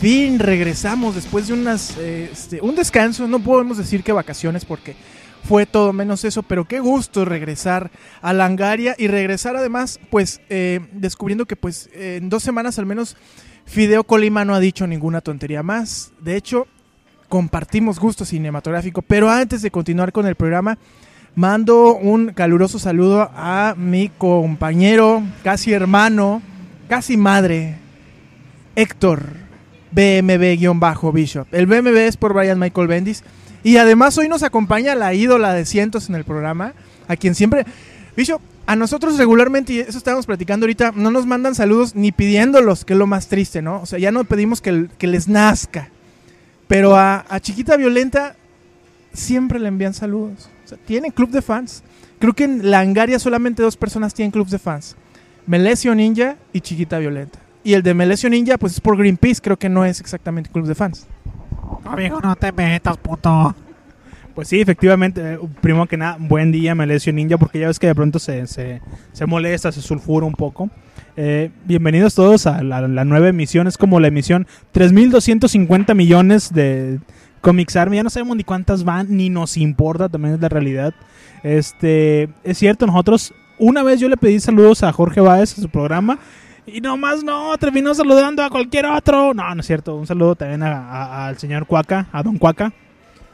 Fin regresamos después de unas eh, este, un descanso. No podemos decir que vacaciones porque fue todo menos eso, pero qué gusto regresar a Langaria y regresar además, pues eh, descubriendo que pues en dos semanas al menos Fideo Colima no ha dicho ninguna tontería más. De hecho, compartimos gusto cinematográfico. Pero antes de continuar con el programa, mando un caluroso saludo a mi compañero, casi hermano, casi madre, Héctor BMB-Bishop. El BMB es por Brian Michael Bendis. Y además hoy nos acompaña la ídola de cientos en el programa, a quien siempre... Bishop, a nosotros regularmente, y eso estábamos platicando ahorita, no nos mandan saludos ni pidiéndolos, que es lo más triste, ¿no? O sea, ya no pedimos que, que les nazca. Pero a, Chiquita Violenta siempre le envían saludos. O sea, tienen club de fans. Creo que en Langaria solamente dos personas tienen clubs de fans. Melesio Ninja y Chiquita Violenta. Y el de Melesio Ninja, pues es por Greenpeace, creo que no es exactamente club de fans. Amigo, no te metas, puto. Pues sí, efectivamente, eh, primero que nada, buen día, Melesio Ninja, porque ya ves que de pronto se, se, se molesta, se sulfura un poco. Eh, bienvenidos todos a la, la, nueva emisión, es como la emisión 3250 millones de Comics Army, ya no sabemos ni cuántas van, ni nos importa, también es la realidad. Este, es cierto, nosotros, una vez yo le pedí saludos a Jorge Báez a su programa, y nomás no, terminó saludando a cualquier otro. No, no es cierto. Un saludo también a, a, al señor Cuaca, a Don Cuaca.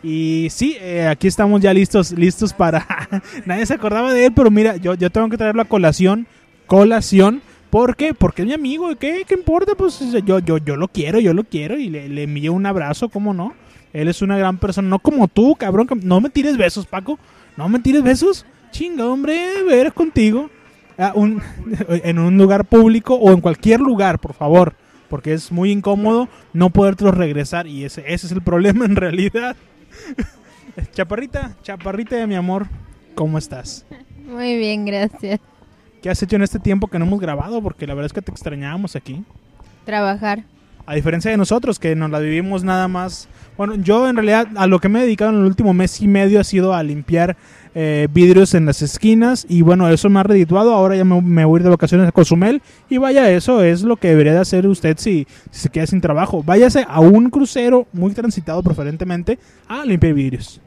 Y sí, eh, aquí estamos ya listos, listos para... Nadie se acordaba de él, pero mira, yo, yo tengo que traerlo a colación. Colación. ¿Por qué? Porque es mi amigo. ¿Qué, qué importa? Pues yo, yo, yo lo quiero, yo lo quiero. Y le, le envío un abrazo, ¿cómo no? Él es una gran persona. No como tú, cabrón. No me tires besos, Paco. No me tires besos. Chinga, hombre, eres contigo. Ah, un, en un lugar público o en cualquier lugar, por favor. Porque es muy incómodo no podértelo regresar. Y ese, ese es el problema en realidad. Chaparrita, chaparrita de mi amor, ¿cómo estás? Muy bien, gracias. ¿Qué has hecho en este tiempo que no hemos grabado? Porque la verdad es que te extrañábamos aquí. Trabajar. A diferencia de nosotros, que nos la vivimos nada más. Bueno, yo en realidad a lo que me he dedicado en el último mes y medio ha sido a limpiar eh, vidrios en las esquinas. Y bueno, eso me ha redituado. Ahora ya me, voy a ir de vacaciones a Cozumel. Y vaya, eso es lo que debería de hacer usted si, si se queda sin trabajo. Váyase a un crucero muy transitado, preferentemente, a limpiar vidrios.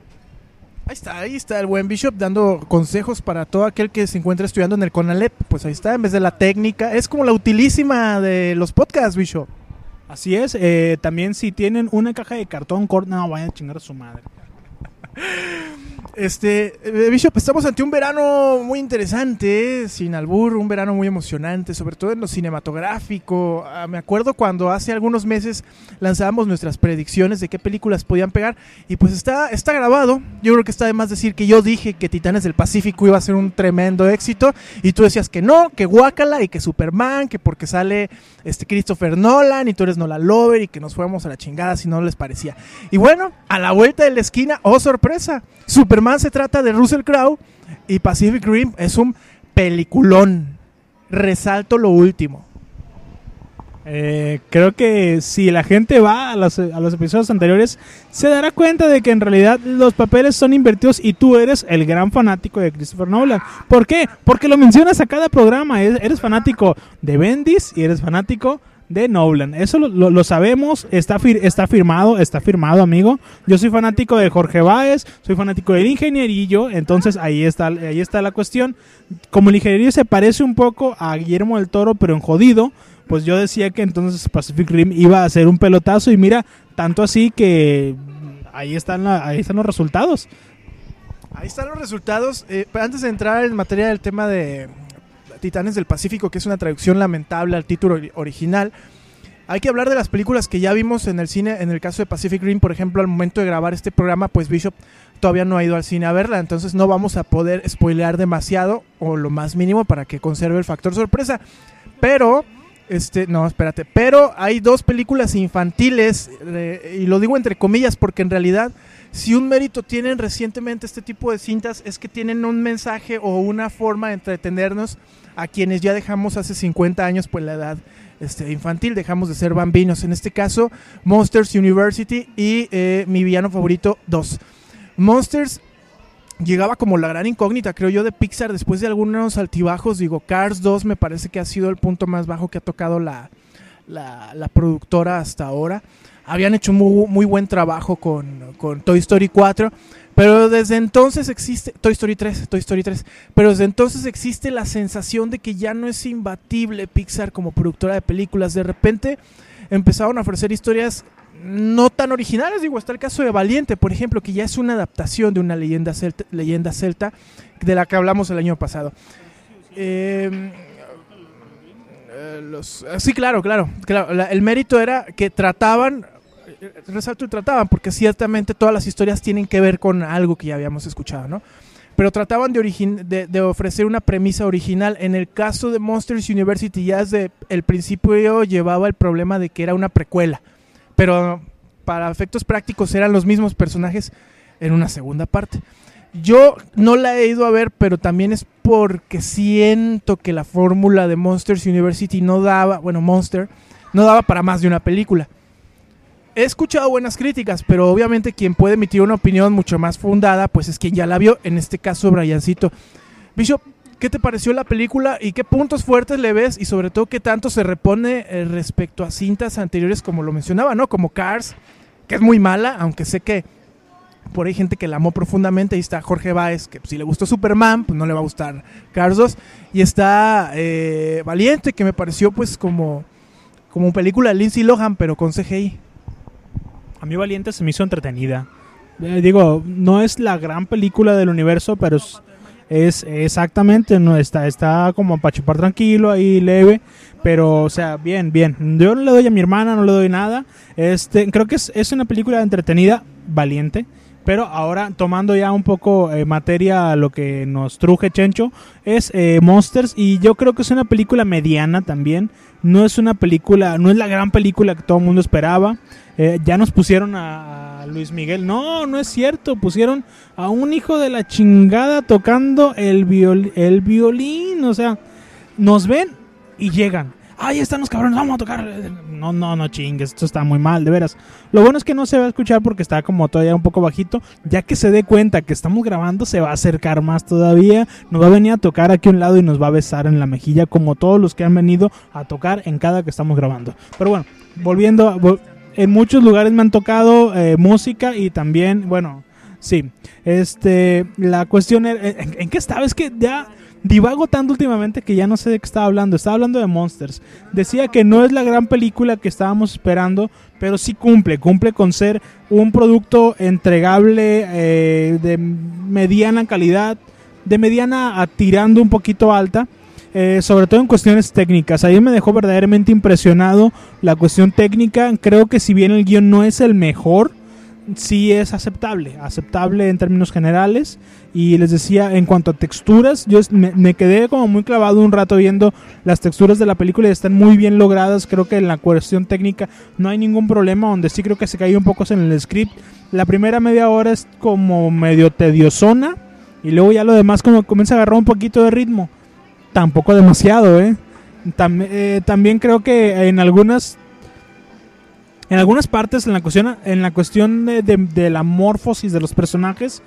Ahí está, ahí está el buen Bishop dando consejos para todo aquel que se encuentra estudiando en el CONALEP. Pues ahí está, en vez de la técnica. Es como la utilísima de los podcasts, Bishop. Así es. Eh, también si tienen una caja de cartón corta, no, vayan a chingar a su madre. Este, Bishop, estamos ante un verano muy interesante, sin albur, un verano muy emocionante, sobre todo en lo cinematográfico. Ah, me acuerdo cuando hace algunos meses lanzábamos nuestras predicciones de qué películas podían pegar, y pues está, está grabado. Yo creo que está de más decir que yo dije que Titanes del Pacífico iba a ser un tremendo éxito, y tú decías que no, que Guacala y que Superman, que porque sale este Christopher Nolan y tú eres Nolan Lover y que nos fuéramos a la chingada si no les parecía. Y bueno, a la vuelta de la esquina, oh sorpresa, Superman se trata de Russell Crowe y Pacific Rim es un peliculón. Resalto lo último. Eh, creo que si la gente va a los, a los, episodios anteriores, se dará cuenta de que en realidad los papeles son invertidos y tú eres el gran fanático de Christopher Nolan. ¿Por qué? Porque lo mencionas a cada programa. Eres fanático de Bendis y eres fanático de Nolan. Eso lo, lo, sabemos, está, fir está firmado, está firmado, amigo. Yo soy fanático de Jorge Báez, soy fanático del ingenierillo, entonces ahí está, ahí está la cuestión. Como el ingenierillo se parece un poco a Guillermo del Toro, pero en jodido, pues yo decía que entonces Pacific Rim iba a ser un pelotazo y mira, tanto así que ahí están, ahí están los resultados. Ahí están los resultados. Eh, antes de entrar en materia del tema de, Titanes del Pacífico, que es una traducción lamentable al título original. Hay que hablar de las películas que ya vimos en el cine, en el caso de Pacific Rim, por ejemplo, al momento de grabar este programa, pues Bishop todavía no ha ido al cine a verla, entonces no vamos a poder spoilear demasiado o lo más mínimo para que conserve el factor sorpresa. Pero Este, no, espérate. Pero hay dos películas infantiles, eh, y lo digo entre comillas, porque en realidad, si un mérito tienen recientemente este tipo de cintas, es que tienen un mensaje o una forma de entretenernos a quienes ya dejamos hace 50 años, pues la edad este, infantil, dejamos de ser bambinos. En este caso, Monsters University y eh, mi villano favorito 2. Monsters llegaba como la gran incógnita, creo yo, de Pixar después de algunos altibajos. Digo, Cars 2 me parece que ha sido el punto más bajo que ha tocado la, la, la productora hasta ahora. Habían hecho muy, muy buen trabajo con, con, Toy Story 4, pero desde entonces existe, Toy Story 3, Toy Story 3, pero desde entonces existe la sensación de que ya no es imbatible Pixar como productora de películas. De repente empezaron a ofrecer historias no tan originales, digo, está el caso de Valiente, por ejemplo, que ya es una adaptación de una leyenda celta, leyenda celta de la que hablamos el año pasado. Eh, los, sí, claro, claro. claro la, el mérito era que trataban, resalto y trataban, porque ciertamente todas las historias tienen que ver con algo que ya habíamos escuchado, ¿no? Pero trataban de, de, de ofrecer una premisa original. En el caso de Monsters University, ya desde el principio llevaba el problema de que era una precuela pero para efectos prácticos eran los mismos personajes en una segunda parte. Yo no la he ido a ver, pero también es porque siento que la fórmula de Monsters University no daba, bueno, Monster, no daba para más de una película. He escuchado buenas críticas, pero obviamente quien puede emitir una opinión mucho más fundada, pues es quien ya la vio, en este caso Briancito. Bishop, ¿qué te pareció la película y qué puntos fuertes le ves y sobre todo qué tanto se repone eh, respecto a cintas anteriores como lo mencionaba, ¿no? Como Cars, que es muy mala, aunque sé que por ahí gente que la amó profundamente. Ahí está Jorge Baez, que si le gustó Superman, pues no le va a gustar Cars 2. Y está eh, Valiente, que me pareció pues como, como película de Lindsay Lohan, pero con CGI. A mí Valiente se me hizo entretenida. Eh, digo, no es la gran película del universo, pero es, exactamente, no está, está como para chupar tranquilo, ahí leve, pero o sea, bien, bien. Yo no le doy a mi hermana, no le doy nada. Este, creo que es, es una película entretenida, valiente. Pero ahora, tomando ya un poco eh, materia a lo que nos truje Chencho, es eh, Monsters. Y yo creo que es una película mediana también. No es una película, no es la gran película que todo el mundo esperaba. Eh, ya nos pusieron a, Luis Miguel. No, no es cierto. Pusieron a un hijo de la chingada tocando el, viol, el violín. O sea, nos ven y llegan. ¡Ahí están los cabrones! ¡Vamos a tocar! No, no, no chingues, esto está muy mal, de veras. Lo bueno es que no se va a escuchar porque está como todavía un poco bajito. Ya que se dé cuenta que estamos grabando, se va a acercar más todavía. Nos va a venir a tocar aquí a un lado y nos va a besar en la mejilla, como todos los que han venido a tocar en cada que estamos grabando. Pero bueno, volviendo, a, en muchos lugares me han tocado eh, música y también, bueno, sí. Este, la cuestión, ¿en, en qué estaba? Es que ya divago tanto últimamente que ya no sé de qué estaba hablando. Estaba hablando de Monsters. Decía que no es la gran película que estábamos esperando, pero sí cumple. Cumple con ser un producto entregable eh, de mediana calidad, de mediana a tirando un poquito alta. Eh, sobre todo en cuestiones técnicas. Ahí me dejó verdaderamente impresionado la cuestión técnica. Creo que si bien el guion no es el mejor, sí es aceptable, aceptable en términos generales. Y les decía, en cuanto a texturas, yo me, quedé como muy clavado un rato viendo las texturas de la película y están muy bien logradas. Creo que en la cuestión técnica no hay ningún problema, donde sí creo que se cayó un poco en el script. La primera media hora es como medio tediosona y luego ya lo demás como comienza a agarrar un poquito de ritmo. Tampoco demasiado, ¿eh? Tam, eh, también creo que en algunas en algunas partes en la cuestión en la cuestión de, de, de, la morfosis de los personajes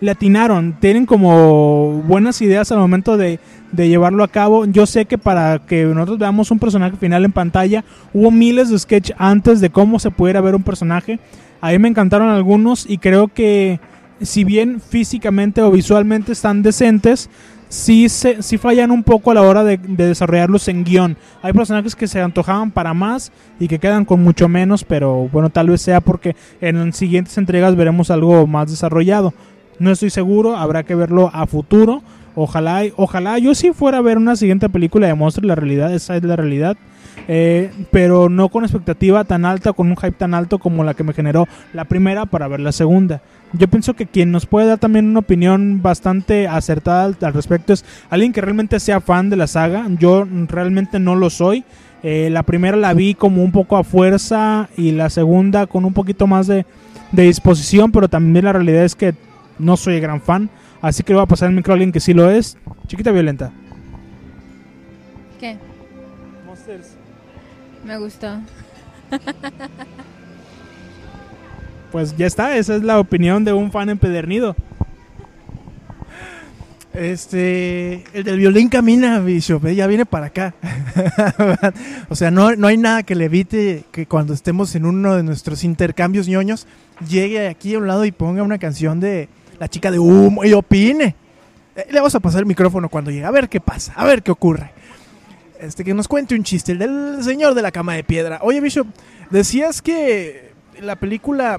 le atinaron. Tienen como buenas ideas al momento de, de, llevarlo a cabo. Yo sé que para que nosotros veamos un personaje final en pantalla hubo miles de sketch antes de cómo se pudiera ver un personaje. A mí me encantaron algunos y creo que si bien físicamente o visualmente están decentes sí, se, sí fallan un poco a la hora de, de, desarrollarlos en guion. Hay personajes que se antojaban para más y que quedan con mucho menos, pero bueno, tal vez sea porque en siguientes entregas veremos algo más desarrollado. No estoy seguro, habrá que verlo a futuro. Ojalá, ojalá yo sí fuera a ver una siguiente película de Monster, la realidad, esa es la realidad. Eh, pero no con expectativa tan alta, con un hype tan alto como la que me generó la primera para ver la segunda. Yo pienso que quien nos puede dar también una opinión bastante acertada al, al respecto es alguien que realmente sea fan de la saga. Yo realmente no lo soy. Eh, la primera la vi como un poco a fuerza y la segunda con un poquito más de, de disposición, pero también la realidad es que no soy gran fan. Así que le voy a pasar el micro a alguien que sí lo es. Chiquita violenta. ¿Qué? Me gustó. Pues ya está, esa es la opinión de un fan empedernido. Este, el del violín camina, Bishop, ¿eh? ya viene para acá. o sea, no, no hay nada que le evite que cuando estemos en uno de nuestros intercambios ñoños, llegue aquí a un lado y ponga una canción de la chica de humo y opine. Eh, le vamos a pasar el micrófono cuando llegue, a ver qué pasa, a ver qué ocurre. Este, que nos cuente un chiste, el del señor de la cama de piedra. Oye, Bishop, decías que la película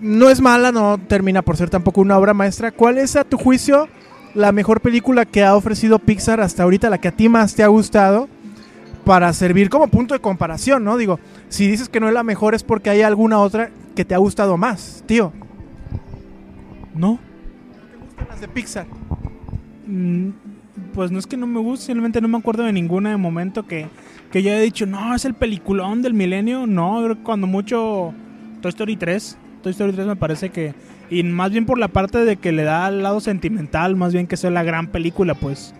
no es mala, no termina por ser tampoco una obra maestra. ¿Cuál es, a tu juicio, la mejor película que ha ofrecido Pixar hasta ahorita, la que a ti más te ha gustado, para servir como punto de comparación, ¿no? Digo, si dices que no es la mejor es porque hay alguna otra que te ha gustado más, tío. No, ¿Te gustan las de Pixar? Mm, pues no es que no me guste, simplemente no me acuerdo de ninguna de momento que, que yo haya dicho, no, es el peliculón del milenio. No, cuando mucho Toy Story 3. Toy Story 3 me parece que... Y más bien por la parte de que le da al lado sentimental, más bien que sea la gran película, pues.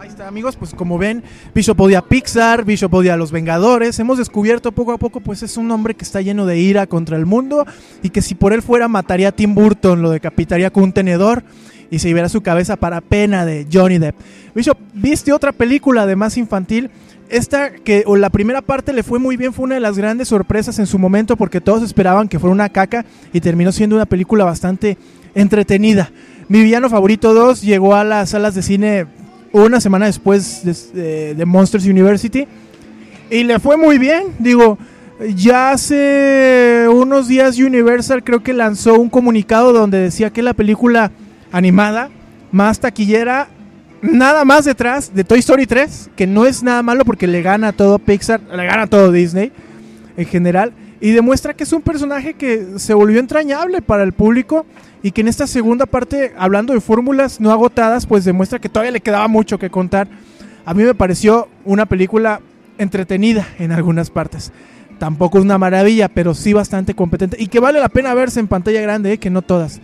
Ahí está, amigos, pues como ven, Bishop odia Pixar, Bishop odia los Vengadores. Hemos descubierto poco a poco, pues es un hombre que está lleno de ira contra el mundo y que si por él fuera mataría a Tim Burton, lo decapitaría con un tenedor y se llevará su cabeza para pena de Johnny Depp. Bishop, ¿viste otra película de más infantil? Esta que o la primera parte le fue muy bien, fue una de las grandes sorpresas en su momento porque todos esperaban que fuera una caca y terminó siendo una película bastante entretenida. Mi villano favorito 2 llegó a las salas de cine una semana después de, de- de Monsters University y le fue muy bien. Digo, ya hace unos días Universal creo que lanzó un comunicado donde decía que la película animada más taquillera, nada más detrás de Toy Story 3, que no es nada malo porque le gana todo Pixar, le gana todo Disney en general, y demuestra que es un personaje que se volvió entrañable para el público y que en esta segunda parte, hablando de fórmulas no agotadas, pues demuestra que todavía le quedaba mucho que contar. A mí me pareció una película entretenida en algunas partes. Tampoco es una maravilla, pero sí bastante competente y que vale la pena verse en pantalla grande, ¿eh? que no todas.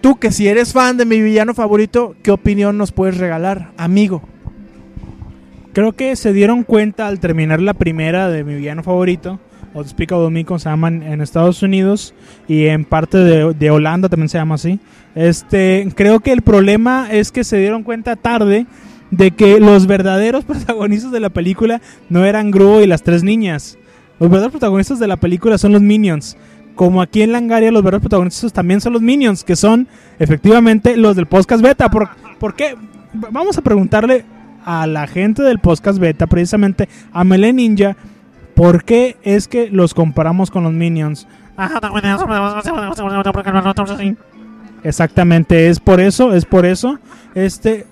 Tú que si eres fan de mi villano favorito, ¿qué opinión nos puedes regalar, amigo? Creo que se dieron cuenta al terminar la primera de mi villano favorito, o Despicable Me, como se llaman en Estados Unidos y en parte de, de Holanda también se llama así. Este, creo que el problema es que se dieron cuenta tarde de que los verdaderos protagonistas de la película no eran Gru y las tres niñas. Los verdaderos protagonistas de la película son los Minions. Como aquí en Langaria, los verdaderos protagonistas también son los Minions, que son efectivamente los del podcast beta. ¿Por, ¿por qué? Vamos a preguntarle a la gente del podcast beta, precisamente a Melee Ninja, ¿por qué es que los comparamos con los Minions? Exactamente, es por eso, es por eso. Este,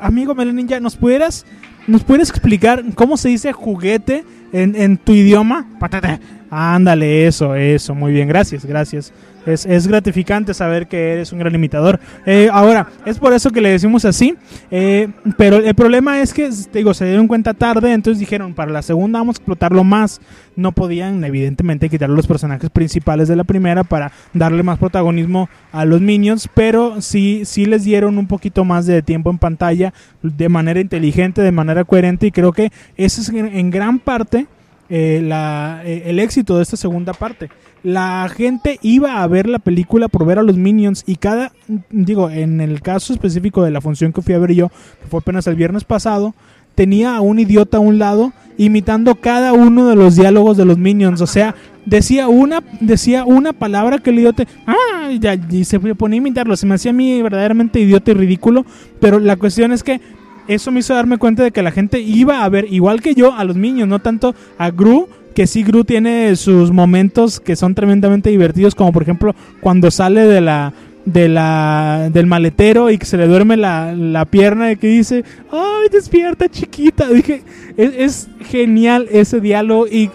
amigo Melee Ninja, ¿nos pudieras, ¿nos pudieras explicar cómo se dice juguete en, en tu idioma? Patete. Ándale, eso, eso, muy bien, gracias, gracias. Es, es gratificante saber que eres un gran imitador. Eh, ahora, es por eso que le decimos así, eh, pero el problema es que, digo, se dieron cuenta tarde, entonces dijeron, para la segunda vamos a explotarlo más. No podían, evidentemente, quitar los personajes principales de la primera para darle más protagonismo a los minions, pero sí, sí les dieron un poquito más de tiempo en pantalla de manera inteligente, de manera coherente, y creo que ese es en gran parte eh, la, eh, el éxito de esta segunda parte. La gente iba a ver la película por ver a los Minions y cada, digo, en el caso específico de la función que fui a ver yo, que fue apenas el viernes pasado, tenía a un idiota a un lado imitando cada uno de los diálogos de los Minions. O sea, decía una, decía una palabra que el idiota, ah, y, se ponía a imitarlo. Se me hacía a mí verdaderamente idiota y ridículo, pero la cuestión es que eso me hizo darme cuenta de que la gente iba a ver, igual que yo, a los Minions, no tanto a Gru, que sí Gru tiene sus momentos que son tremendamente divertidos, como por ejemplo cuando sale de la de la, del maletero y que se le duerme la, la pierna y que dice, ay, despierta chiquita. Dije, es, es genial ese diálogo y,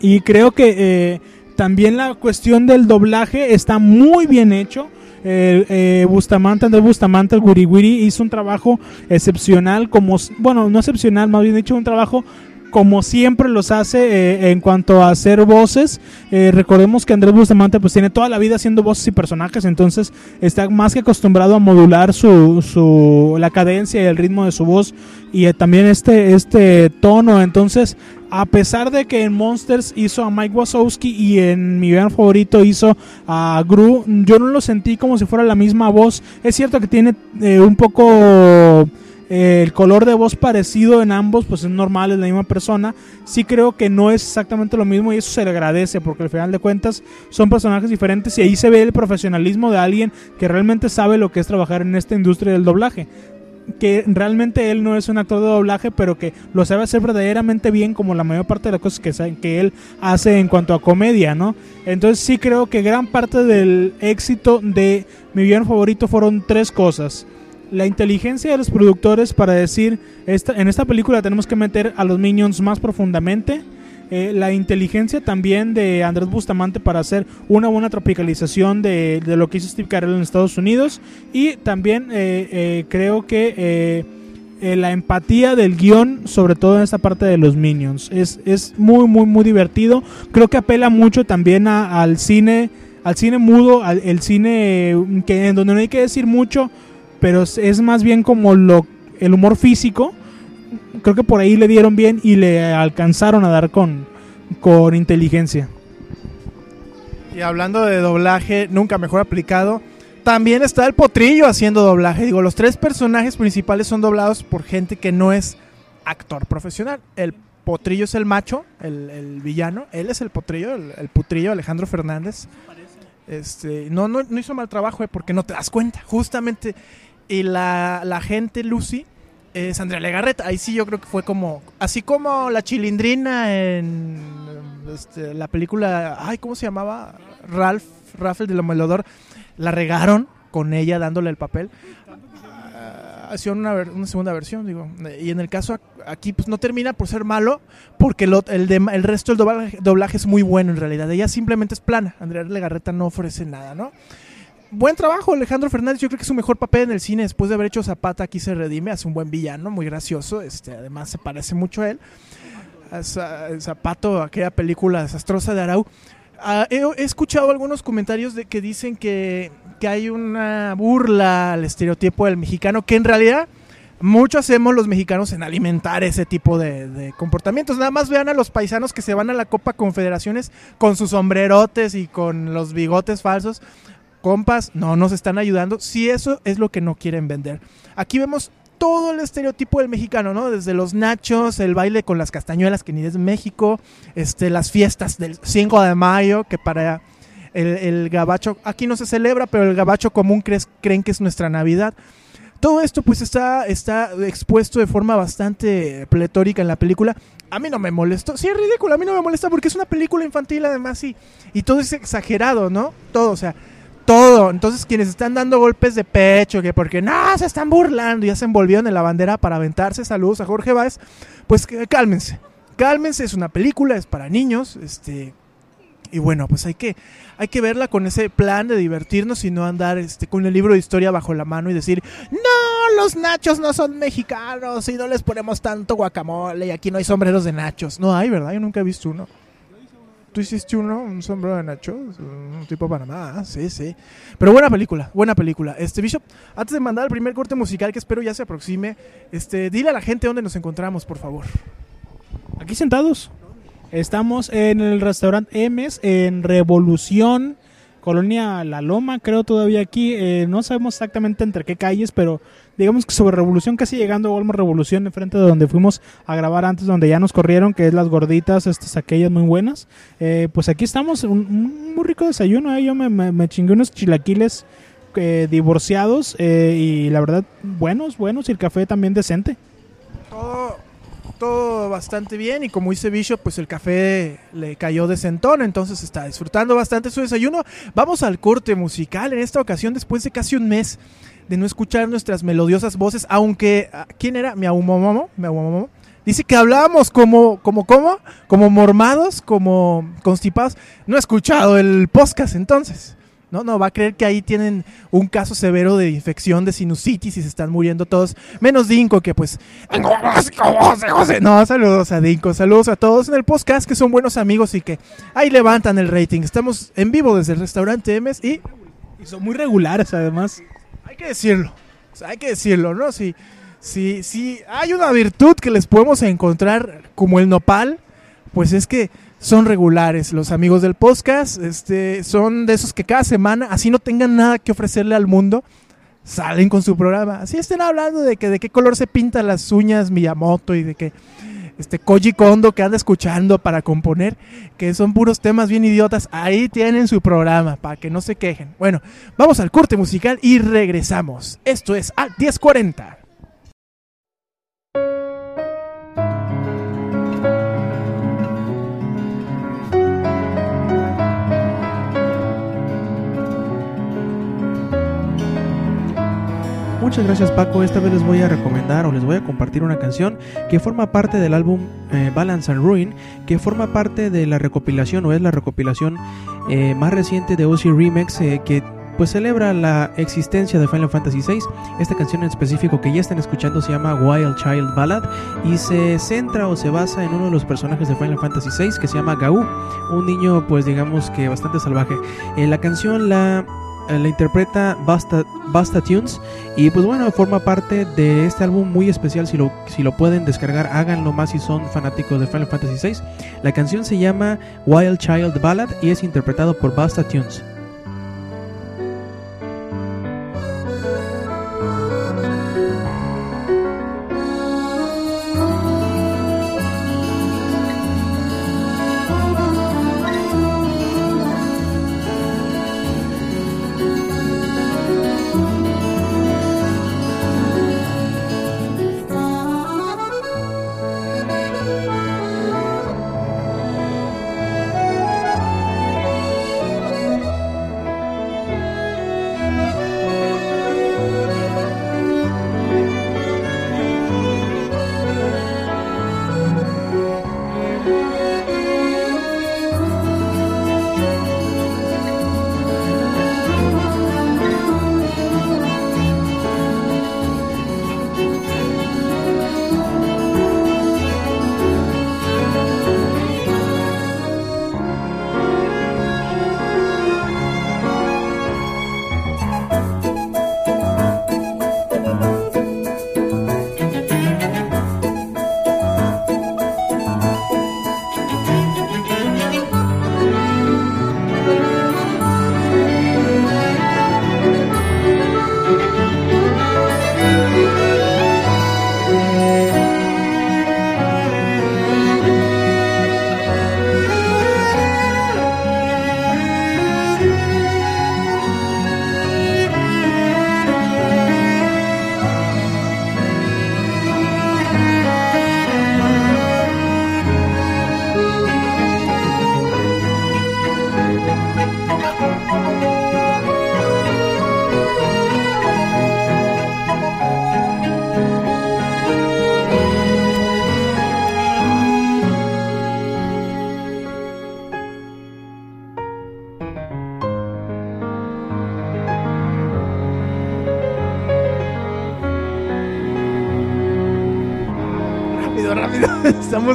y creo que eh, también la cuestión del doblaje está muy bien hecho. Eh, eh, Bustamante, Andrés Bustamante, el Guri Guri, hizo un trabajo excepcional, como, bueno, no excepcional, más bien dicho, un trabajo como siempre los hace eh, en cuanto a hacer voces. Eh, recordemos que Andrés Bustamante pues tiene toda la vida haciendo voces y personajes, entonces está más que acostumbrado a modular su, su la cadencia y el ritmo de su voz y eh, también este este tono. Entonces, a pesar de que en Monsters hizo a Mike Wazowski y en mi gran favorito hizo a Gru, yo no lo sentí como si fuera la misma voz. Es cierto que tiene un poco eh, el color de voz parecido en ambos, pues es normal, es la misma persona. Sí creo que no es exactamente lo mismo y eso se le agradece porque al final de cuentas son personajes diferentes y ahí se ve el profesionalismo de alguien que realmente sabe lo que es trabajar en esta industria del doblaje. Que realmente él no es un actor de doblaje, pero que lo sabe hacer verdaderamente bien, como la mayor parte de las cosas que, que él hace en cuanto a comedia, ¿no? Entonces sí creo que gran parte del éxito de mi villano favorito fueron tres cosas la inteligencia de los productores para decir, esta, en esta película tenemos que meter a los Minions más profundamente. Eh, la inteligencia también de Andrés Bustamante para hacer una buena tropicalización de, de lo que hizo Steve Carell en Estados Unidos. Y también eh, eh, creo que la empatía del guion, sobre todo en esta parte de los Minions. Es, es muy, muy, muy divertido. Creo que apela mucho también a- al cine, al cine mudo, al el cine que, en donde no hay que decir mucho pero es- más bien como lo el humor físico. Creo que por ahí le dieron bien y le alcanzaron a dar con, con inteligencia. Y hablando de doblaje, nunca mejor aplicado. También está el potrillo haciendo doblaje. Digo, los tres personajes principales son doblados por gente que no es actor profesional. El potrillo es el macho, el, el villano. Él es el potrillo, el, el putrillo, Alejandro Fernández. Este, no, no, no hizo mal trabajo, eh, porque no te das cuenta. Justamente. Y la, la gente Lucy es Andrea Legarreta. Ahí sí yo creo que fue como. Así como la chilindrina en este, la película. Ay, ¿cómo se llamaba? Ralph, Ralph el del Melodor. La regaron con ella dándole el papel. Hicieron una, una segunda versión, digo. Y en el caso aquí, pues no termina por ser malo, porque el, de- el resto del doblaje, doblaje es muy bueno en realidad. Ella simplemente es plana. Andrea Legarreta no ofrece nada, ¿no? Buen trabajo, Alejandro Fernández. Yo creo que su mejor papel en el cine. Después de haber hecho Zapata, aquí se redime. Hace un buen villano, muy gracioso. Este, además, se parece mucho a él. Zapato, aquella película desastrosa de Arau. Ah, he, escuchado algunos comentarios de que dicen que, que hay una burla al estereotipo del mexicano, que en realidad mucho hacemos los mexicanos en alimentar ese tipo de comportamientos. Nada más vean a los paisanos que se van a la Copa Confederaciones con sus sombrerotes y con los bigotes falsos. Compas, no nos están ayudando si eso es lo que no quieren vender. Aquí vemos todo el estereotipo del mexicano, ¿no? Desde los nachos, el baile con las castañuelas, que ni es México, este, las fiestas del 5 de mayo, que para el, gabacho, aquí no se celebra, pero el gabacho común creen que es nuestra Navidad. Todo esto pues está, está expuesto de forma bastante pletórica en la película. A mí no me molestó. Sí, es ridículo, a mí no me molesta porque es una película infantil además y, y todo es exagerado, ¿no? Todo, o sea, todo. Entonces quienes están dando golpes de pecho, que porque no, se están burlando, ya se envolvieron en la bandera para aventarse, saludos a Jorge Báez, pues cálmense. Cálmense, es una película, es para niños, este... Y bueno, pues hay que, hay que verla con ese plan de divertirnos y no andar este, con el libro de historia bajo la mano y decir, no, los nachos no son mexicanos y no les ponemos tanto guacamole y aquí no hay sombreros de nachos. No hay, ¿verdad? Yo nunca he visto uno. ¿Tú hiciste uno? ¿Un sombrero de nachos? Un tipo Panamá, ah, sí, sí. Pero buena película, buena película. Este, Bishop, antes de mandar el primer corte musical que espero ya se aproxime, este, dile a la gente dónde nos encontramos, por favor. Aquí sentados. Estamos en el restaurante Emes, en Revolución, Colonia La Loma, creo todavía aquí. Eh, no sabemos exactamente entre qué calles, pero digamos que sobre Revolución, casi llegando a Walmart Revolución, enfrente de donde fuimos a grabar antes, donde ya nos corrieron, que es las gorditas, estas aquellas muy buenas. Eh, pues aquí estamos, un, muy rico desayuno. eh. Yo me, chingué unos chilaquiles eh, divorciados eh, y la verdad, buenos, buenos, y el café también decente. Todo, bastante bien y como dice Bishop, pues el café le cayó de centón, entonces está disfrutando bastante su desayuno. Vamos al corte musical en esta ocasión después de casi un mes de no escuchar nuestras melodiosas voces, aunque ah, ¿quién era? Mi Miaumomomo, Miaumomomo. Dice que hablábamos como como cómo, como mormados, como constipados. No he escuchado el podcast entonces. No, no, va a creer que ahí tienen un caso severo de infección de sinusitis y se están muriendo todos. Menos Dinko, que pues. No, saludos a Dinko, saludos a todos en el podcast que son buenos amigos y que ahí levantan el rating. Estamos en vivo desde el restaurante y Y son muy regulares, además. Hay que decirlo. Hay que decirlo, ¿no? Si, si, si hay una virtud que les podemos encontrar como el nopal, pues es que son regulares. Los amigos del podcast este, son de esos que cada semana, así no tengan nada que ofrecerle al mundo, salen con su programa. Así estén hablando de que de qué color se pintan las uñas Miyamoto y de que este Koji Kondo que anda escuchando para componer, que son puros temas bien idiotas. Ahí tienen su programa para que no se quejen. Bueno, vamos al corte musical y regresamos. Esto es a 1040. Muchas gracias Paco, esta vez les voy a recomendar o les voy a compartir una canción que forma parte del álbum eh, Balance and Ruin, que forma parte de la recopilación o es la recopilación eh, más reciente de OC Remix eh, que pues celebra la existencia de Final Fantasy VI. Esta canción en específico que ya están escuchando se llama Wild Child Ballad y se centra o se basa en uno de los personajes de Final Fantasy VI que se llama Gau, un niño pues digamos que bastante salvaje. La canción la la interpreta Basta, Basta Tunes y pues bueno, forma parte de este álbum muy especial, si lo, si lo pueden descargar, háganlo más si son fanáticos de Final Fantasy VI. La canción se llama Wild Child Ballad y es interpretado por Basta Tunes.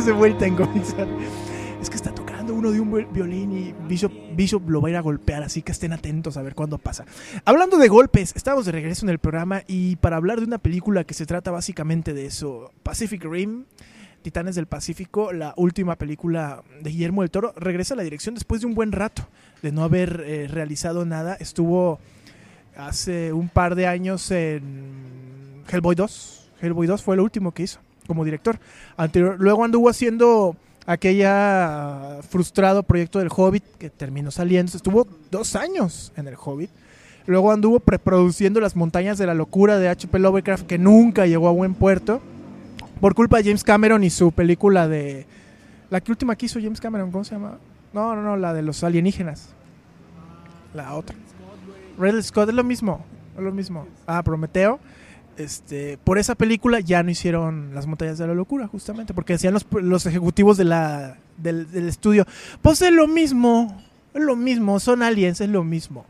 De vuelta en comenzar. Es que está tocando uno de un vi- violín y Bishop, Bishop lo va a ir a golpear, así que estén atentos a ver cuándo pasa. Hablando de golpes, estamos de regreso en el programa y para hablar de una película que se trata básicamente de eso, Pacific Rim. Titanes del Pacífico, la última película de Guillermo del Toro, regresa a la dirección después de un buen rato de no haber eh, realizado nada. Estuvo hace un par de años en Hellboy 2. Hellboy 2 fue lo último que hizo como director. Anterior, luego anduvo haciendo aquella frustrado proyecto del Hobbit que terminó saliendo. Estuvo dos años en el Hobbit. Luego anduvo preproduciendo Las Montañas de la Locura de H.P. Lovecraft que nunca llegó a buen puerto. Por culpa de James Cameron y su película de... La que última que hizo James Cameron, ¿cómo se llama? No, no, no, la de los alienígenas. La otra. Ridley Scott es lo mismo, es lo mismo. Ah, Prometeo. Este, por esa película ya no hicieron las montañas de la locura, justamente, porque decían los, ejecutivos del, del estudio, pues es lo mismo, es lo mismo, son aliens, es lo mismo.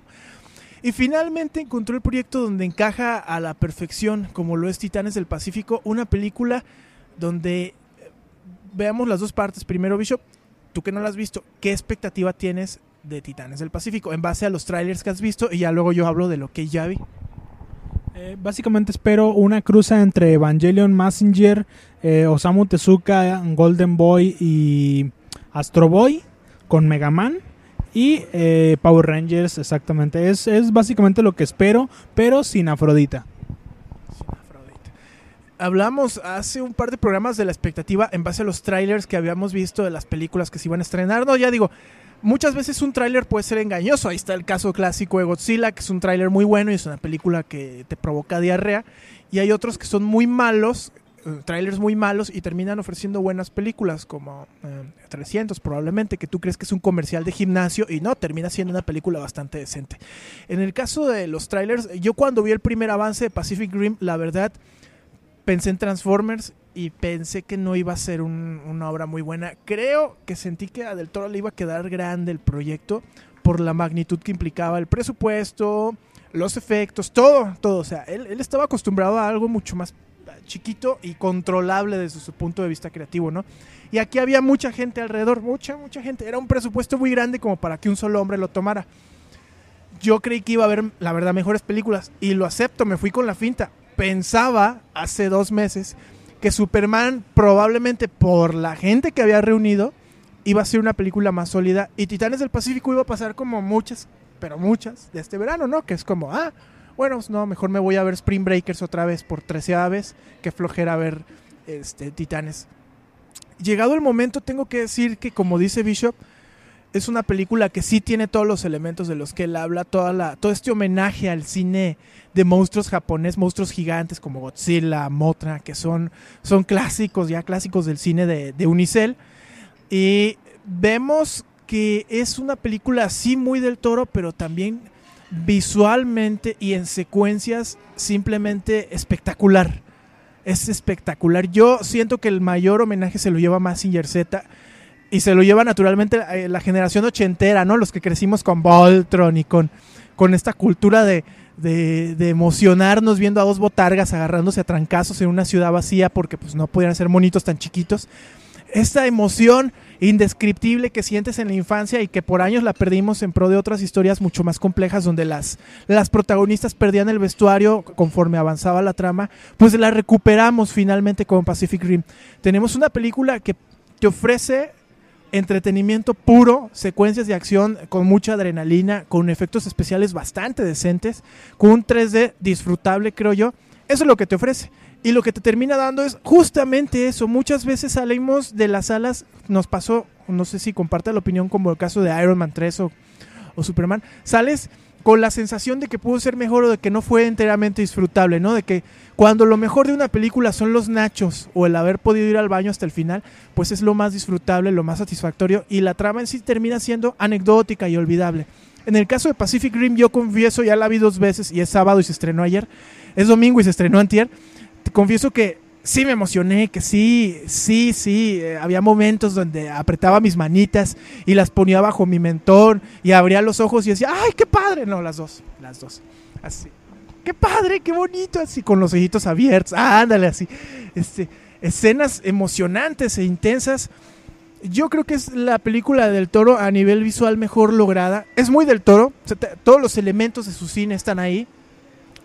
Y finalmente encontró el proyecto donde encaja a la perfección, como lo es Titanes del Pacífico, una película donde eh, veamos las dos partes. Primero, Bishop, tú que no la has visto, ¿qué expectativa tienes de Titanes del Pacífico en base a los trailers que has visto? Y ya luego yo hablo de lo que ya vi. Eh, básicamente espero una cruza entre Evangelion Messenger, eh, Osamu Tezuka, Golden Boy y Astro Boy con Mega Man. Y eh, Power Rangers, exactamente. Es, es básicamente lo que espero, pero sin Afrodita. Hablamos hace un par de programas de la expectativa en base a los trailers que habíamos visto de las películas que se iban a estrenar. No, ya digo, muchas veces un tráiler puede ser engañoso. Ahí está el caso clásico de Godzilla, que es un tráiler muy bueno y es una película que te provoca diarrea. Y hay otros que son muy malos, eh, trailers muy malos y terminan ofreciendo buenas películas, como eh, 300 probablemente, que tú crees que es un comercial de gimnasio y no, termina siendo una película bastante decente. En el caso de los trailers, yo cuando vi el primer avance de Pacific Rim, la verdad, pensé en Transformers y pensé que no iba a ser un- una obra muy buena. Creo que sentí que a Del Toro le iba a quedar grande el proyecto por la magnitud que implicaba el presupuesto, los efectos, todo, todo. O sea, él, él estaba acostumbrado a algo mucho más chiquito y controlable desde su punto de vista creativo, ¿no? Y aquí había mucha gente alrededor, mucha, mucha gente. Era un presupuesto muy grande como para que un solo hombre lo tomara. Yo creí que iba a haber, la verdad, mejores películas y lo acepto, me fui con la finta. Pensaba hace dos meses que Superman, probablemente por la gente que había reunido, iba a ser una película más sólida y Titanes del Pacífico iba a pasar como muchas, pero muchas de este verano, ¿no? Que es como, ah, bueno, no, mejor me voy a ver Spring Breakers otra vez por treceava vez, que flojera ver este, Titanes. Llegado el momento, tengo que decir que, como dice Bishop, es una película que sí tiene todos los elementos de los que él habla, toda la, todo este homenaje al cine de monstruos japonés, monstruos gigantes como Godzilla, Mothra, que son, son clásicos, ya clásicos del cine de, Unicel. Y vemos que es una película así muy del toro, pero también visualmente y en secuencias simplemente espectacular. Es espectacular. Yo siento que el mayor homenaje se lo lleva Massinger Z y se lo lleva naturalmente eh, la generación ochentera, ¿no? Los que crecimos con Voltron y con, con esta cultura de, de, de emocionarnos viendo a dos botargas agarrándose a trancazos en una ciudad vacía porque pues no podían ser monitos tan chiquitos. Esta emoción indescriptible que sientes en la infancia y que por años la perdimos en pro de otras historias mucho más complejas donde las, las protagonistas perdían el vestuario conforme avanzaba la trama, pues la recuperamos finalmente con Pacific Rim. Tenemos una película que te ofrece entretenimiento puro, secuencias de acción con mucha adrenalina, con efectos especiales bastante decentes, con un 3D disfrutable, creo yo. Eso es lo que te ofrece. Y lo que te termina dando es justamente eso. Muchas veces salimos de las salas, nos pasó, no sé si comparte la opinión como el caso de Iron Man 3 o, o Superman, sales con la sensación de que pudo ser mejor o de que no fue enteramente disfrutable, ¿no? De que cuando lo mejor de una película son los nachos o el haber podido ir al baño hasta el final, pues es lo más disfrutable, lo más satisfactorio y la trama en sí termina siendo anecdótica y olvidable. En el caso de Pacific Rim, yo confieso, ya la vi dos veces y es sábado y se estrenó ayer, es domingo y se estrenó antier. Confieso que sí me emocioné, que sí, sí, sí, eh, había momentos donde apretaba mis manitas y las ponía bajo mi mentón y abría los ojos y decía, ¡ay, qué padre! No, las dos, las dos, así. ¡Qué padre, qué bonito! Así, con los ojitos abiertos, ándale, así. Este, escenas emocionantes e intensas. Yo creo que es la película del toro a nivel visual mejor lograda. Es muy del toro, o todos los elementos de su cine están ahí.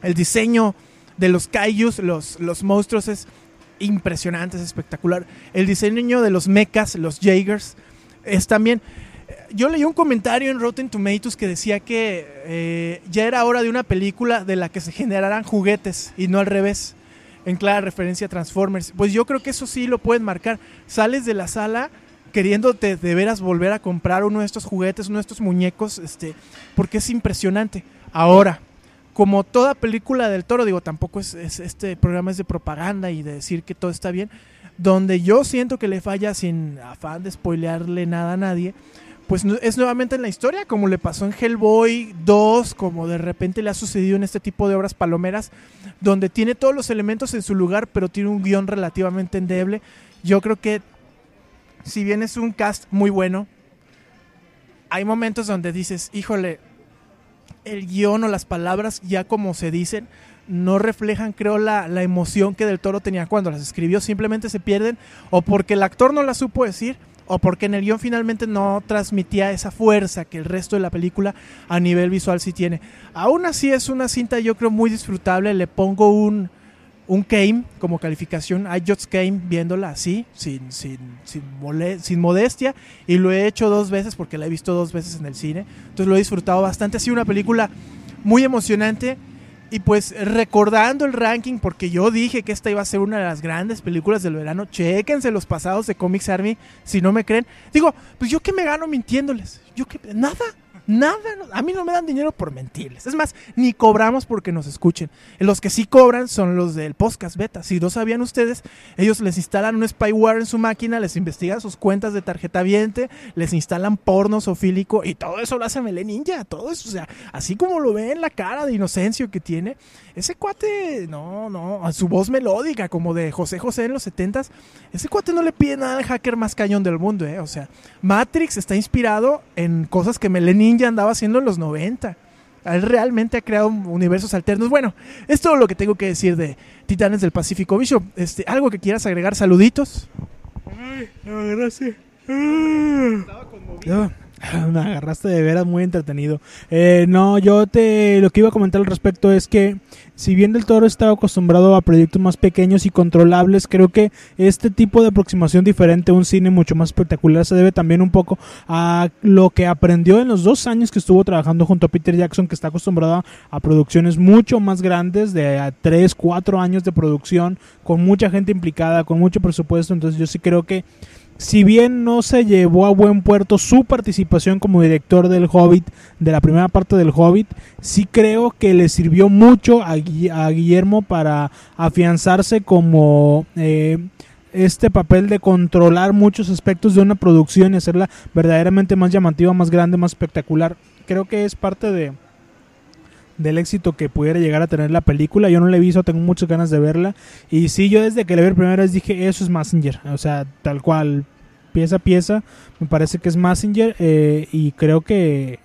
El diseño de los kaijus, los, los monstruos es impresionante, es espectacular. El diseño de los mechas, los Jaegers, es también... Yo leí un comentario en Rotten Tomatoes que decía que eh, ya era hora de una película de la que se generaran juguetes y no al revés, en clara referencia a Transformers. Pues yo creo que eso sí lo pueden marcar. Sales de la sala queriéndote de veras volver a comprar uno de estos juguetes, uno de estos muñecos, este, porque es impresionante. Ahora, como toda película del toro, digo, tampoco es, es- este programa es de propaganda y de decir que todo está bien, donde yo siento que le falla sin afán de spoilearle nada a nadie, pues es nuevamente en la historia, como le pasó en Hellboy 2, como de repente le ha sucedido en este tipo de obras palomeras, donde tiene todos los elementos en su lugar, pero tiene un guion relativamente endeble. Yo creo que, si bien es un cast muy bueno, hay momentos donde dices, híjole, el guion o las palabras, ya como se dicen, no reflejan, creo, la, la emoción que Del Toro tenía cuando las escribió. Simplemente se pierden o porque el actor no la supo decir o porque en el guion finalmente no transmitía esa fuerza que el resto de la película a nivel visual sí tiene. Aún así es una cinta yo creo muy disfrutable. Le pongo un, un Kame como calificación. I just came viéndola así, sin, sin, sin, sin modestia. Y lo he hecho dos veces porque la he visto dos veces en el cine. Entonces lo he disfrutado bastante. Ha sido una película muy emocionante. Y pues recordando el ranking, porque yo dije que esta iba a ser una de las grandes películas del verano, chéquense los pasados de Comics Army, si no me creen. Digo, pues yo que me gano mintiéndoles. Yo que nada, nada, a mí no me dan dinero por mentirles. Es más, ni cobramos porque nos escuchen. Los que sí cobran son los del podcast beta. Si no sabían ustedes, ellos les instalan un spyware en su máquina, les investigan sus cuentas de tarjeta viente, les instalan porno sofílico y todo eso lo hace Melee Ninja. Todo eso, o sea, así como lo ven la cara de inocencio que tiene, ese cuate, no, no, su voz melódica como de José José en los 70s, ese cuate no le pide nada al hacker más cañón del mundo, ¿eh? O sea, Matrix está inspirado en cosas que Melee Ninja andaba haciendo en los 90. Él realmente ha creado universos alternos. Bueno, es todo lo que tengo que decir de Titanes del Pacífico. Bicho, este, ¿algo que quieras agregar? Saluditos. gracias. Me agarraste de veras muy entretenido. Eh, no, yo te lo que iba a comentar al respecto es que si bien del Toro estaba acostumbrado a proyectos más pequeños y controlables, creo que este tipo de aproximación diferente a un cine mucho más espectacular se debe también un poco a lo que aprendió en los dos años que estuvo trabajando junto a Peter Jackson, que está acostumbrado a, producciones mucho más grandes, de a tres, cuatro años de producción, con mucha gente implicada, con mucho presupuesto. Entonces yo sí creo que si bien no se llevó a buen puerto su participación como director del Hobbit, de la primera parte del Hobbit, sí creo que le sirvió mucho a, Gui- a Guillermo para afianzarse como eh, este papel de controlar muchos aspectos de una producción y hacerla verdaderamente más llamativa, más grande, más espectacular. Creo que es parte de del éxito que pudiera llegar a tener la película. Yo no la he visto, tengo muchas ganas de verla. Y sí, yo desde que la vi la primera vez dije, eso es Messenger. O sea, tal cual, pieza a pieza, me parece que es Messenger. eh, y creo que,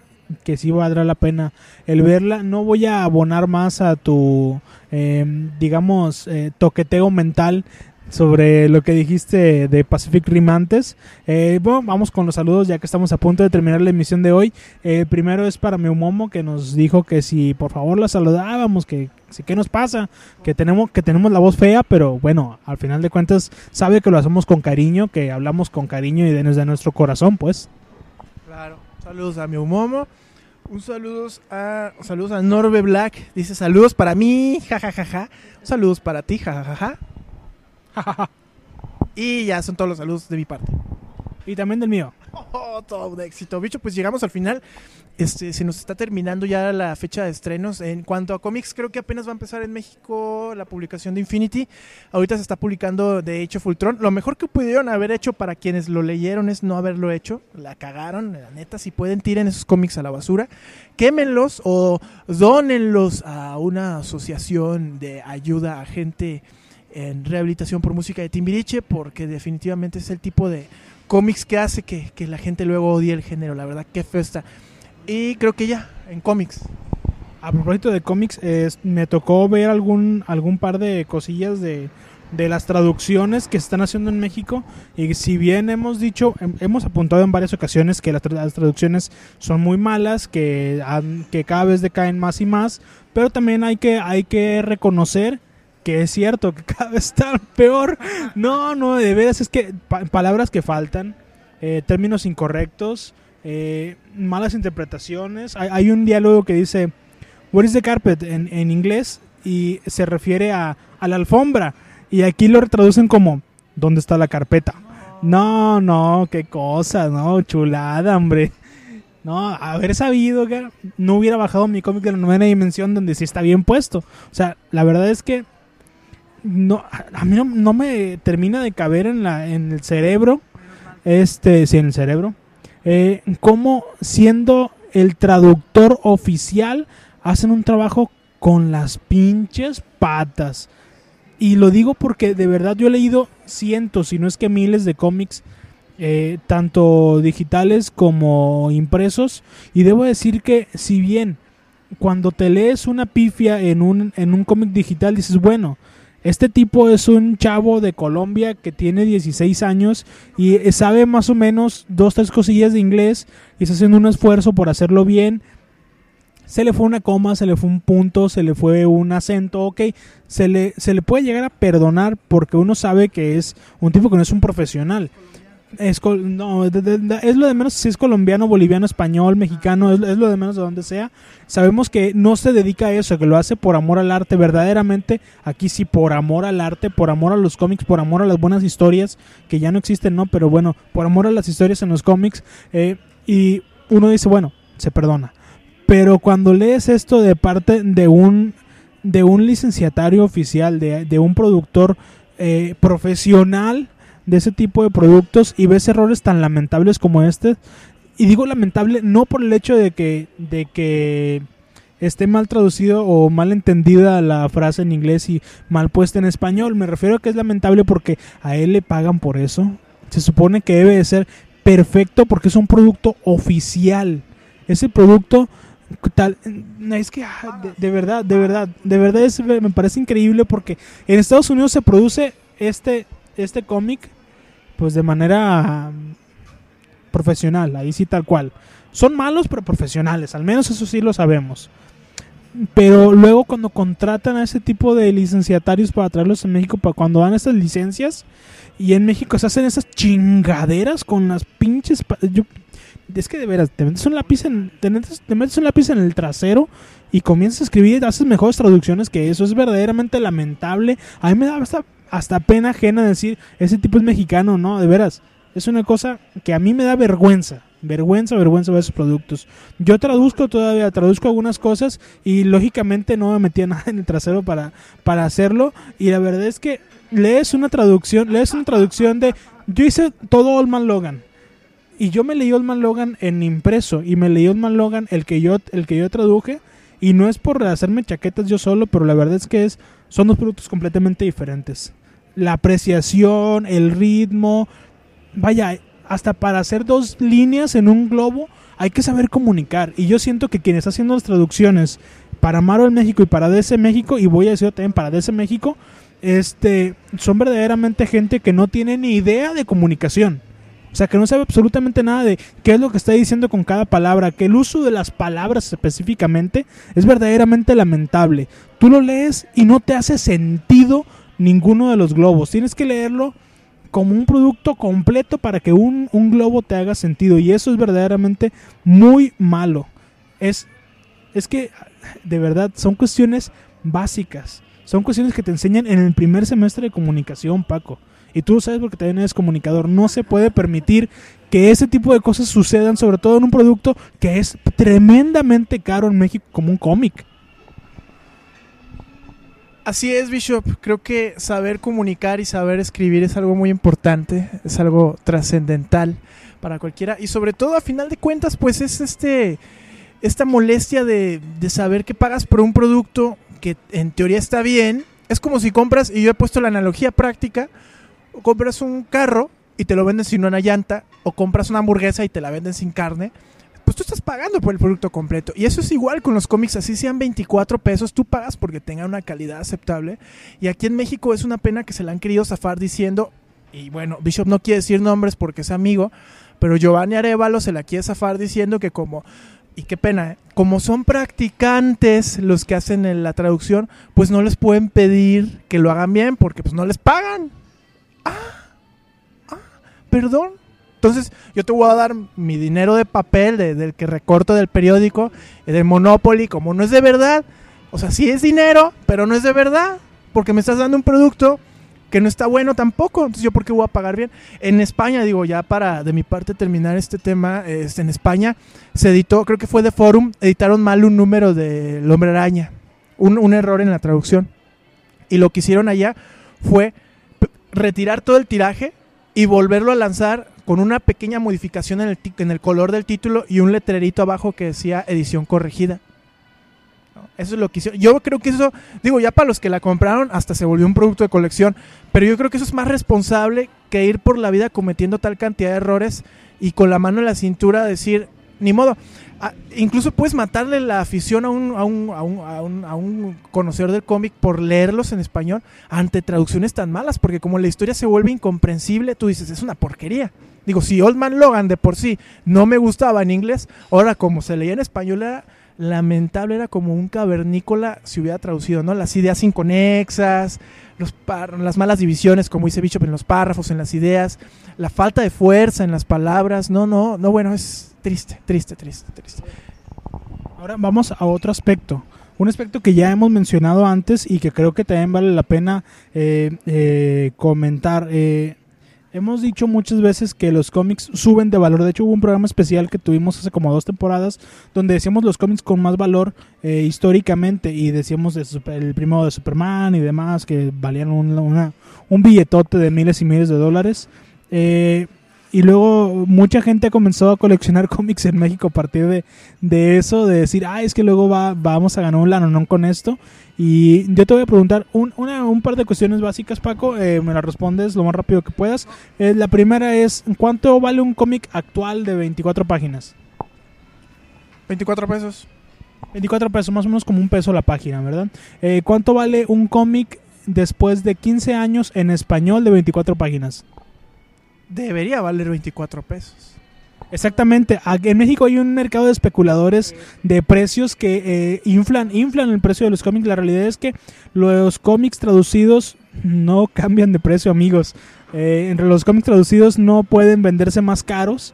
que sí valdrá la pena el verla. No voy a abonar más a tu, eh, digamos, eh, toqueteo mental sobre lo que dijiste de Pacific Rim antes. Eh, bueno, vamos con los saludos ya que estamos a punto de terminar la emisión de hoy. Eh, primero es para mi Momo que nos dijo que si por favor la saludábamos, que si qué nos pasa, que tenemos que tenemos la voz fea, pero bueno, al final de cuentas sabe que lo hacemos con cariño, que hablamos con cariño y de- desde nuestro corazón, pues. Claro. Saludos a mi Umomo. Un saludos a saludos a Norbe Black. Dice saludos para mí, jajajaja. Saludos para ti, jajajaja. y ya son todos los saludos de mi parte. Y también del mío. Oh, todo un éxito. Bicho, pues llegamos al final. Este, se nos está terminando ya la fecha de estrenos. En cuanto a cómics, creo que apenas va a empezar en México la publicación de Infinity. Ahorita se está publicando de hecho Fultron. Lo mejor que pudieron haber hecho para quienes lo leyeron es no haberlo hecho. La cagaron, la neta. Si pueden, tiren esos cómics a la basura. Quémenlos o dónenlos a una asociación de ayuda a gente en rehabilitación por música de Timbiriche, porque definitivamente es el tipo de cómics que hace que, que la gente luego odie el género. La verdad, qué festa. Y creo que ya, en cómics. A propósito de cómics, es- me tocó ver algún, algún par de cosillas de, de las traducciones que están haciendo en México. Y si bien hemos dicho, hem- hemos apuntado en varias ocasiones que las, tra- las traducciones son muy malas, que, que cada vez decaen más y más, pero también hay que, hay que reconocer que es cierto que cada vez está peor. No, no, de veras es que pa- palabras que faltan, eh, términos incorrectos, eh, malas interpretaciones. Hay, un diálogo que dice, What is the carpet? En, en inglés y se refiere a, a la alfombra. Y aquí lo traducen como, ¿dónde está la carpeta? No, no, qué cosa, no, chulada, hombre. No, haber sabido que no hubiera bajado mi cómic de la novena dimensión donde sí está bien puesto. O sea, la verdad es que no, a mí no, no me termina de caber en, la, en el cerebro, este, sí, en el cerebro, eh, cómo siendo el traductor oficial hacen un trabajo con las pinches patas. Y lo digo porque de verdad yo he leído cientos, si no es que miles de cómics, eh, tanto digitales como impresos. Y debo decir que si bien cuando te lees una pifia en un, en un cómic digital dices, bueno, este tipo es un chavo de Colombia que tiene 16 años y eh, sabe más o menos dos, tres cosillas de inglés y está haciendo un esfuerzo por hacerlo bien. Se le fue una coma, se le fue un punto, se le fue un acento, ok. Se le, se le puede llegar a perdonar porque uno sabe que es un tipo que no es un profesional. Es, no, de- de- de- es lo de menos si es colombiano, boliviano, español, mexicano, es, es lo de menos de donde sea. Sabemos que no se dedica a eso, que lo hace por amor al arte, verdaderamente. Aquí sí, por amor al arte, por amor a los cómics, por amor a las buenas historias, que ya no existen, ¿no? Pero bueno, por amor a las historias en los cómics. eh, y uno dice, bueno, se perdona. Pero cuando lees esto de parte de un, de un licenciatario oficial, de, de un productor eh, profesional de ese tipo de productos y ves errores tan lamentables como este, y digo lamentable no por el hecho de que, de que esté mal traducido o mal entendida la frase en inglés y mal puesta en español, me refiero a que es lamentable porque a él le pagan por eso. Se supone que debe de ser perfecto porque es un producto oficial. Ese producto tal es que ah, de, de verdad, de verdad, de verdad es- me parece increíble porque en Estados Unidos se produce este este cómic pues de manera mm, profesional, ahí sí tal cual. Son malos pero profesionales, al menos eso sí lo sabemos. Pero luego cuando contratan a ese tipo de licenciatarios para traerlos a México, para cuando dan esas licencias, y en México se hacen esas chingaderas con las pinches... Yo, es que de veras, te metes un lápiz en, te metes, te metes un lápiz en el trasero y comienzas a escribir y haces mejores traducciones que eso. Es verdaderamente lamentable. A mí me da hasta, hasta pena ajena decir, ese tipo es mexicano, ¿no? De veras. Es una cosa que a mí me da vergüenza. Vergüenza, vergüenza ver esos productos. Yo traduzco todavía, traduzco algunas cosas y lógicamente no me metía nada en el trasero para, para hacerlo. Y la verdad es que lees una traducción, lees una traducción de... Yo hice todo Old Man Logan. Y yo me leí Old Man Logan en impreso y me leí Old Man Logan el que yo, el que yo traduje. Y no es por hacerme chaquetas yo solo, pero la verdad es que es, son dos productos completamente diferentes. La apreciación, el ritmo, vaya, hasta para hacer dos líneas en un globo hay que saber comunicar. Y yo siento que quien está haciendo las traducciones para Marvel México y para DC México, y voy a decirlo también para DC México, este, son verdaderamente gente que no tiene ni idea de comunicación. O sea, que no sabe absolutamente nada de qué es lo que está diciendo con cada palabra, que el uso de las palabras específicamente es verdaderamente lamentable. Tú lo lees y no te hace sentido ninguno de los globos. Tienes que leerlo como un producto completo para que un, un globo te haga sentido. Y eso es verdaderamente muy malo. Es, es que, de verdad, son cuestiones básicas. Son cuestiones que te enseñan en el primer semestre de comunicación, Paco. Y tú lo sabes porque también eres comunicador. No se puede permitir que ese tipo de cosas sucedan, sobre todo en un producto que es tremendamente caro en México como un cómic. Así es, Bishop. Creo que saber comunicar y saber escribir es algo muy importante, es algo trascendental para cualquiera y sobre todo a final de cuentas pues es este esta molestia de, de saber que pagas por un producto que en teoría está bien. Es como si compras, y yo he puesto la analogía práctica, compras un carro y te lo venden sin una llanta, o compras una hamburguesa y te la venden sin carne, pues tú estás pagando por el producto completo. Y eso es igual con los cómics, así sean 24 pesos, tú pagas porque tengan una calidad aceptable. Y aquí en México es una pena que se la han querido zafar diciendo, y bueno, Bishop no quiere decir nombres porque es amigo, pero Giovanni Arevalo se la quiere zafar diciendo que como, y qué pena, ¿eh? como son practicantes los que hacen la traducción, pues no les pueden pedir que lo hagan bien porque pues no les pagan. Ah, ah, perdón. Entonces yo te voy a dar mi dinero de papel, de- del que recorto del periódico, del Monopoly, como no es de verdad. O sea, sí es dinero, pero no es de verdad. Porque me estás dando un producto que no está bueno tampoco. Entonces, ¿yo por qué voy a pagar bien? En España, digo, ya para de mi parte terminar este tema, este, en España se editó, creo que fue de Forum, editaron mal un número de Hombre Araña. Un, un error en la traducción. Y lo que hicieron allá fue retirar todo el tiraje y volverlo a lanzar con una pequeña modificación en el, en el color del título y un letrerito abajo que decía edición corregida. Eso es lo que hicieron. Yo creo que eso, digo, ya para los que la compraron, hasta se volvió un producto de colección. Pero yo creo que eso es más responsable que ir por la vida cometiendo tal cantidad de errores y con la mano en la cintura decir, ni modo. Ah, incluso puedes matarle la afición a un, a, un, a, un, a, un, a un conocedor del cómic por leerlos en español ante traducciones tan malas, porque como la historia se vuelve incomprensible, tú dices, es una porquería. Digo, si Old Man Logan de por sí no me gustaba en inglés, ahora como se leía en español era lamentable, era como un cavernícola si hubiera traducido, ¿no? Las ideas inconexas, los las malas divisiones, como dice Bishop en los párrafos, en las ideas, la falta de fuerza en las palabras, no, no, no, bueno, es triste, triste, triste, triste. Ahora vamos a otro aspecto. Un aspecto que ya hemos mencionado antes y que creo que también vale la pena eh, eh, comentar. Eh, hemos dicho muchas veces que los cómics suben de valor. De hecho, hubo un programa especial que tuvimos hace como dos temporadas donde decíamos los cómics con más valor históricamente y decíamos el primero de Superman y demás que valían un, billetote de miles y miles de dólares. Y luego mucha gente ha comenzado a coleccionar cómics en México a partir de, de eso, de decir, ah, es que luego va, vamos a ganar un lanonón con esto. Y yo te voy a preguntar un, una- un par de cuestiones básicas, Paco, eh, me las respondes lo más rápido que puedas. Eh, la primera es, ¿cuánto vale un cómic actual de 24 páginas? 24 pesos. 24 pesos, más o menos como un peso la página, ¿verdad? Eh, ¿Cuánto vale un cómic después de 15 años en español de 24 páginas? Debería valer 24 pesos. Exactamente. Aquí En México hay un mercado de especuladores de precios que eh, inflan, inflan el precio de los cómics. La realidad es que los cómics traducidos no cambian de precio, amigos. Eh, entre los cómics traducidos no pueden venderse más caros.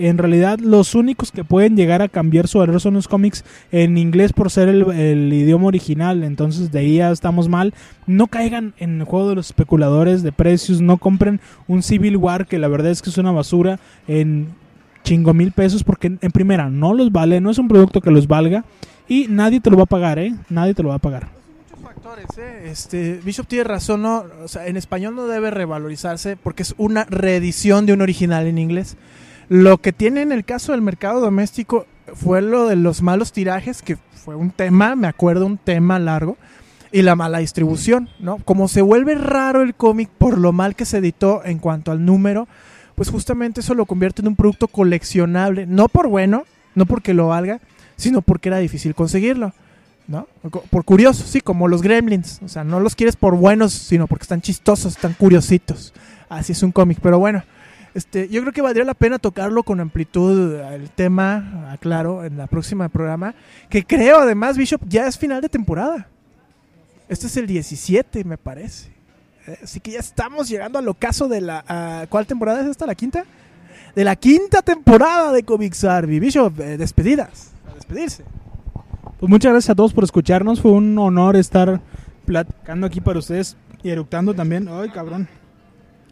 En realidad, los únicos que pueden llegar a cambiar su valor son los cómics en inglés por ser el, idioma original. Entonces, de ahí ya estamos mal. No caigan en el juego de los especuladores de precios. No compren un Civil War, que la verdad es que es una basura, en chingo mil pesos. Porque, en primera, no los vale. No es un producto que los valga. Y nadie te lo va a pagar, ¿eh? Nadie te lo va a pagar. ¿eh? Este, Bishop tiene razón, ¿no? O sea, en español no debe revalorizarse porque es una reedición de un original en inglés. Lo que tiene en el caso del mercado doméstico fue lo de los malos tirajes, que fue un tema, me acuerdo, un tema largo, y la mala distribución, ¿no? Como se vuelve raro el cómic por lo mal que se editó en cuanto al número, pues justamente eso lo convierte en un producto coleccionable, no por bueno, no porque lo valga, sino porque era difícil conseguirlo. ¿no? Por curioso, sí, como los gremlins. O sea, no los quieres por buenos, sino porque están chistosos, están curiositos. Así es un cómic. Pero bueno, este, yo creo que valdría la pena tocarlo con amplitud el tema, aclaro, en la próxima programa. Que creo, además, Bishop, ya es final de temporada. Este es el 17, me parece. Eh, Así que ya estamos llegando al ocaso de la... ah, ¿Cuál temporada es esta? ¿La quinta? De la quinta temporada de Comics Arby. Bishop, eh, despedidas. A despedirse. Pues muchas gracias a todos por escucharnos. Fue un honor estar platicando aquí para ustedes y eructando también. Ay, cabrón.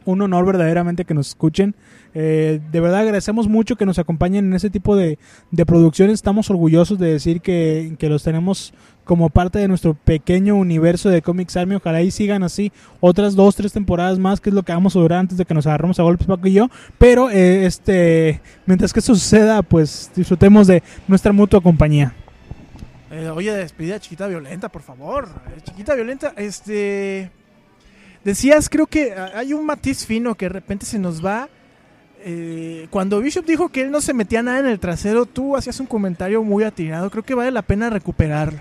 Un honor verdaderamente que nos escuchen. Eh, de verdad agradecemos mucho que nos acompañen en ese tipo de, de producciones. Estamos orgullosos de decir que, que los tenemos como parte de nuestro pequeño universo de Comics Army. Ojalá y sigan así otras dos, tres temporadas más, que es lo que vamos a durar antes de que nos agarremos a golpes Paco y yo. Pero eh, este, mientras que eso suceda, pues disfrutemos de nuestra mutua compañía. Eh, oye, despedida chiquita violenta, por favor. Eh, chiquita violenta, este. Decías, creo que hay un matiz fino que de repente se nos va. Eh, cuando Bishop dijo que él no se metía nada en el trasero, tú hacías un comentario muy atinado. Creo que vale la pena recuperarlo.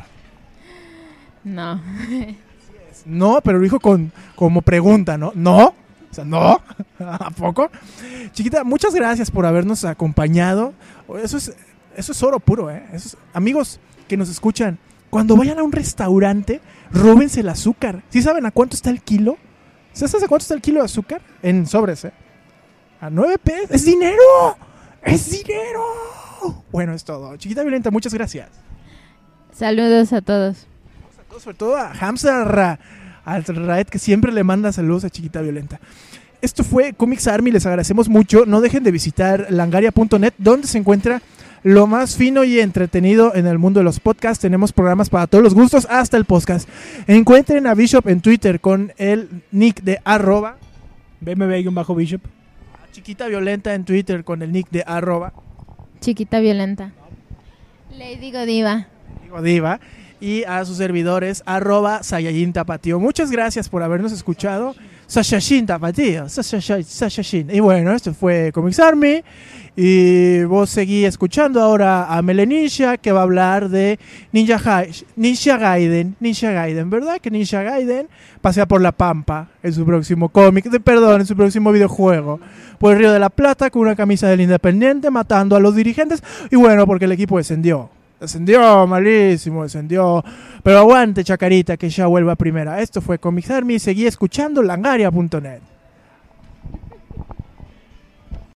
No. No, pero lo dijo con, como pregunta, ¿no? ¿No? O sea, ¿no? ¿A poco? Chiquita, muchas gracias por habernos acompañado. Eso es, eso es oro puro, ¿eh? Eso es- amigos que nos escuchan, cuando vayan a un restaurante, róbense el azúcar. ¿Sí saben a cuánto está el kilo? ¿Sabes a cuánto está el kilo de azúcar? En sobres, ¿eh? A nueve pesos. ¡Es dinero! ¡Es dinero! Bueno, es todo. Chiquita Violenta, muchas gracias. Saludos a todos. sobre todo a Hamza, a, al Raed que siempre le manda saludos a Chiquita Violenta. Esto fue Comics Army, les agradecemos mucho. No dejen de visitar langaria.net, donde se encuentra lo más fino y entretenido en el mundo de los podcasts. Tenemos programas para todos los gustos, hasta el podcast. Encuentren a Bishop en Twitter con el nick de arroba. BMB-Bishop. a Chiquita Violenta en Twitter con el nick de arroba. Chiquita violenta. Lady Godiva. Digo Diva. Y a sus servidores, arroba Saiyajin Tapatío. Muchas gracias por habernos escuchado. Sashashin Tapatío. Sashashin. Y bueno, esto fue Comics Army. Y vos seguí escuchando ahora a Melenisha que va a hablar de Ninja, Ninja Gaiden. Ninja Gaiden, ¿verdad? Que Ninja Gaiden pasea por la pampa en su próximo cómic. de- Perdón, en su próximo videojuego. Por el Río de la Plata con una camisa del Independiente matando a los dirigentes. Y bueno, porque el equipo descendió. Descendió, malísimo, descendió. Pero aguante, Chacarita, que ya vuelva a primera. Esto fue Comics Army. Seguí escuchando langaria.net.